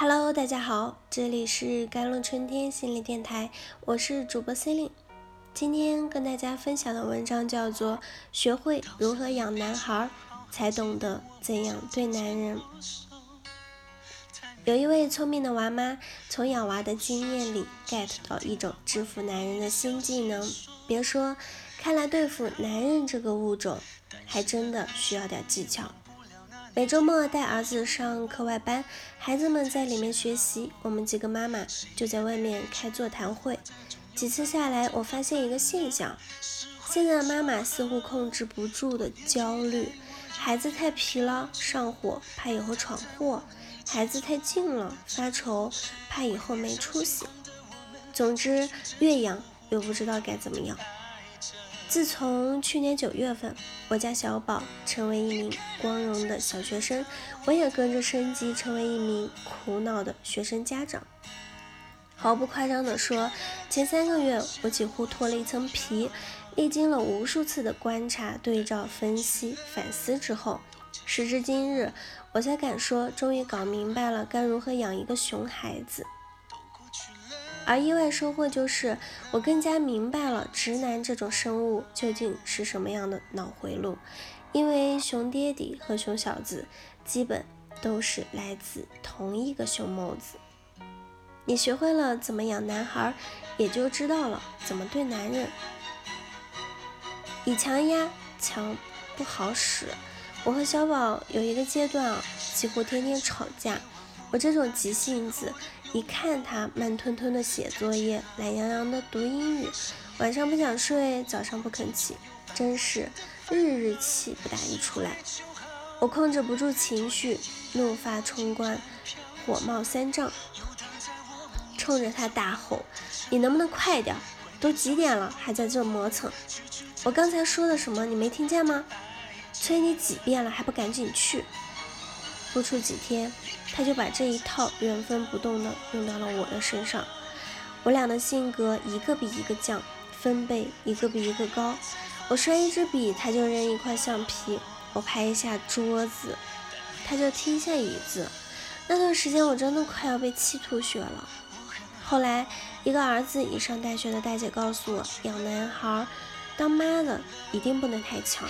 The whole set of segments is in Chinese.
Hello，大家好，这里是甘露春天心理电台，我是主播 c e l i n e 今天跟大家分享的文章叫做《学会如何养男孩，才懂得怎样对男人》。有一位聪明的娃妈，从养娃的经验里 get 到一种制服男人的新技能。别说，看来对付男人这个物种，还真的需要点技巧。每周末带儿子上课外班，孩子们在里面学习，我们几个妈妈就在外面开座谈会。几次下来，我发现一个现象：现在的妈妈似乎控制不住的焦虑，孩子太皮了上火，怕以后闯祸；孩子太静了发愁，怕以后没出息。总之，越养越不知道该怎么养。自从去年九月份，我家小宝成为一名光荣的小学生，我也跟着升级成为一名苦恼的学生家长。毫不夸张地说，前三个月我几乎脱了一层皮，历经了无数次的观察、对照、分析、反思之后，时至今日，我才敢说，终于搞明白了该如何养一个熊孩子。而意外收获就是，我更加明白了直男这种生物究竟是什么样的脑回路。因为熊爹地和熊小子基本都是来自同一个熊猫子。你学会了怎么养男孩，也就知道了怎么对男人。以强压强不好使。我和小宝有一个阶段啊，几乎天天吵架。我这种急性子。一看他慢吞吞的写作业，懒洋洋的读英语，晚上不想睡，早上不肯起，真是日日气不打一处来。我控制不住情绪，怒发冲冠，火冒三丈，冲着他大吼：“你能不能快点？都几点了，还在这磨蹭？我刚才说的什么，你没听见吗？催你几遍了，还不赶紧去！”不出几天，他就把这一套原封不动的用到了我的身上。我俩的性格一个比一个犟，分贝一个比一个高。我摔一支笔，他就扔一块橡皮；我拍一下桌子，他就踢一下椅子。那段时间我真的快要被气吐血了。后来，一个儿子已上大学的大姐告诉我，养男孩，当妈的一定不能太强。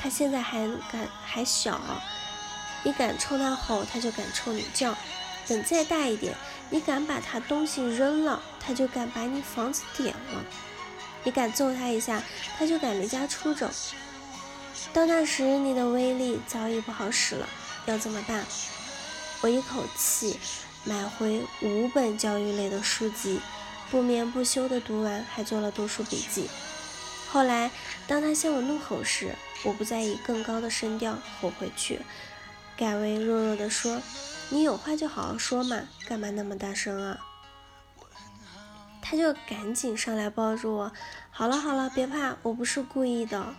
他现在还敢还小。你敢冲他吼，他就敢冲你叫；等再大一点，你敢把他东西扔了，他就敢把你房子点了；你敢揍他一下，他就敢离家出走。到那时，你的威力早已不好使了，要怎么办？我一口气买回五本教育类的书籍，不眠不休地读完，还做了读书笔记。后来，当他向我怒吼时，我不再以更高的声调吼回去。改为弱弱的说：“你有话就好好说嘛，干嘛那么大声啊？”他就赶紧上来抱住我：“好了好了，别怕，我不是故意的。”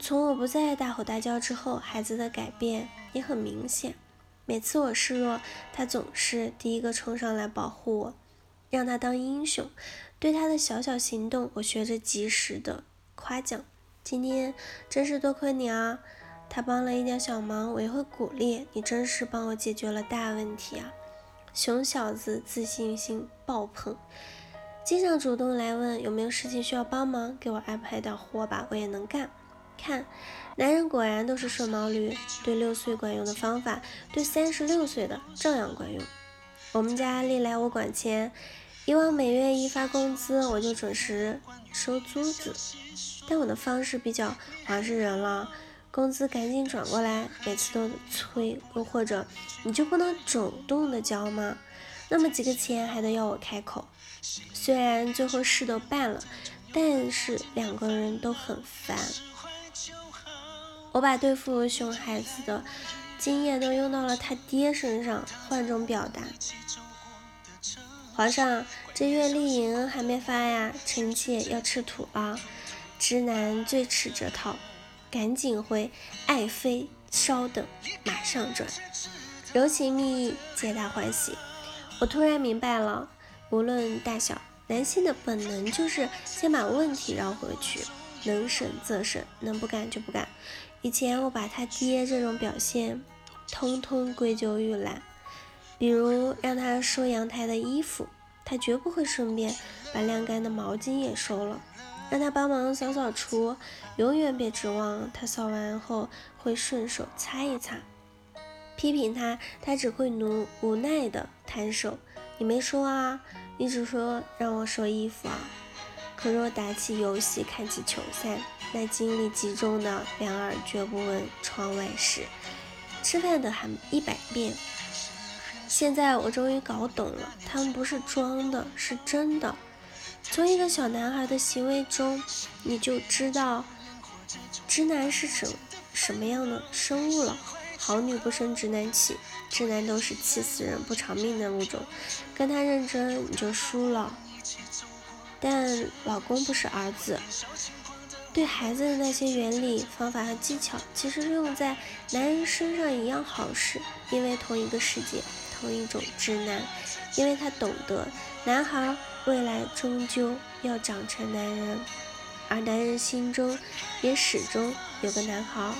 从我不再大吼大叫之后，孩子的改变也很明显。每次我示弱，他总是第一个冲上来保护我，让他当英雄。对他的小小行动，我学着及时的夸奖：“今天真是多亏你啊！”他帮了一点小忙，我也会鼓励你，真是帮我解决了大问题啊！熊小子自信心爆棚，经常主动来问有没有事情需要帮忙，给我安排点活吧，我也能干。看，男人果然都是顺毛驴，对六岁管用的方法，对三十六岁的照样管用。我们家历来我管钱，以往每月一发工资，我就准时收租子，但我的方式比较华氏人了。工资赶紧转过来，每次都催，又或者你就不能主动的交吗？那么几个钱还得要我开口。虽然最后事都办了，但是两个人都很烦。我把对付熊孩子的经验都用到了他爹身上，换种表达。皇上，这月例银还没发呀，臣妾要吃土了。直男最吃这套。赶紧回，爱妃稍等，马上转。柔情蜜意，皆大欢喜。我突然明白了，无论大小，男性的本能就是先把问题绕回去，能省则省，能不干就不干。以前我把他爹这种表现，通通归咎于懒。比如让他收阳台的衣服，他绝不会顺便把晾干的毛巾也收了；让他帮忙扫扫除，永远别指望他扫完后会顺手擦一擦。批评他，他只会努无奈的摊手。你没说啊，你只说让我收衣服啊。可若打起游戏，看起球赛，那精力集中的两耳绝不闻窗外事，吃饭的喊一百遍。现在我终于搞懂了，他们不是装的，是真的。从一个小男孩的行为中，你就知道，直男是什什么样的生物了。好女不生直男气，直男都是气死人不偿命的物种，跟他认真你就输了。但老公不是儿子，对孩子的那些原理、方法和技巧，其实用在男人身上一样好使，因为同一个世界。同一种直男，因为他懂得男孩未来终究要长成男人，而男人心中也始终有个男孩。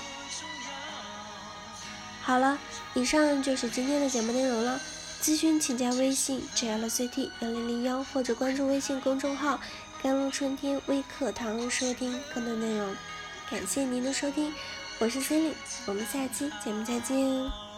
好了，以上就是今天的节目内容了。咨询请加微信 jlct 幺零零幺或者关注微信公众号“甘露春天微课堂”收听更多内容。感谢您的收听，我是 c i l y 我们下期节目再见。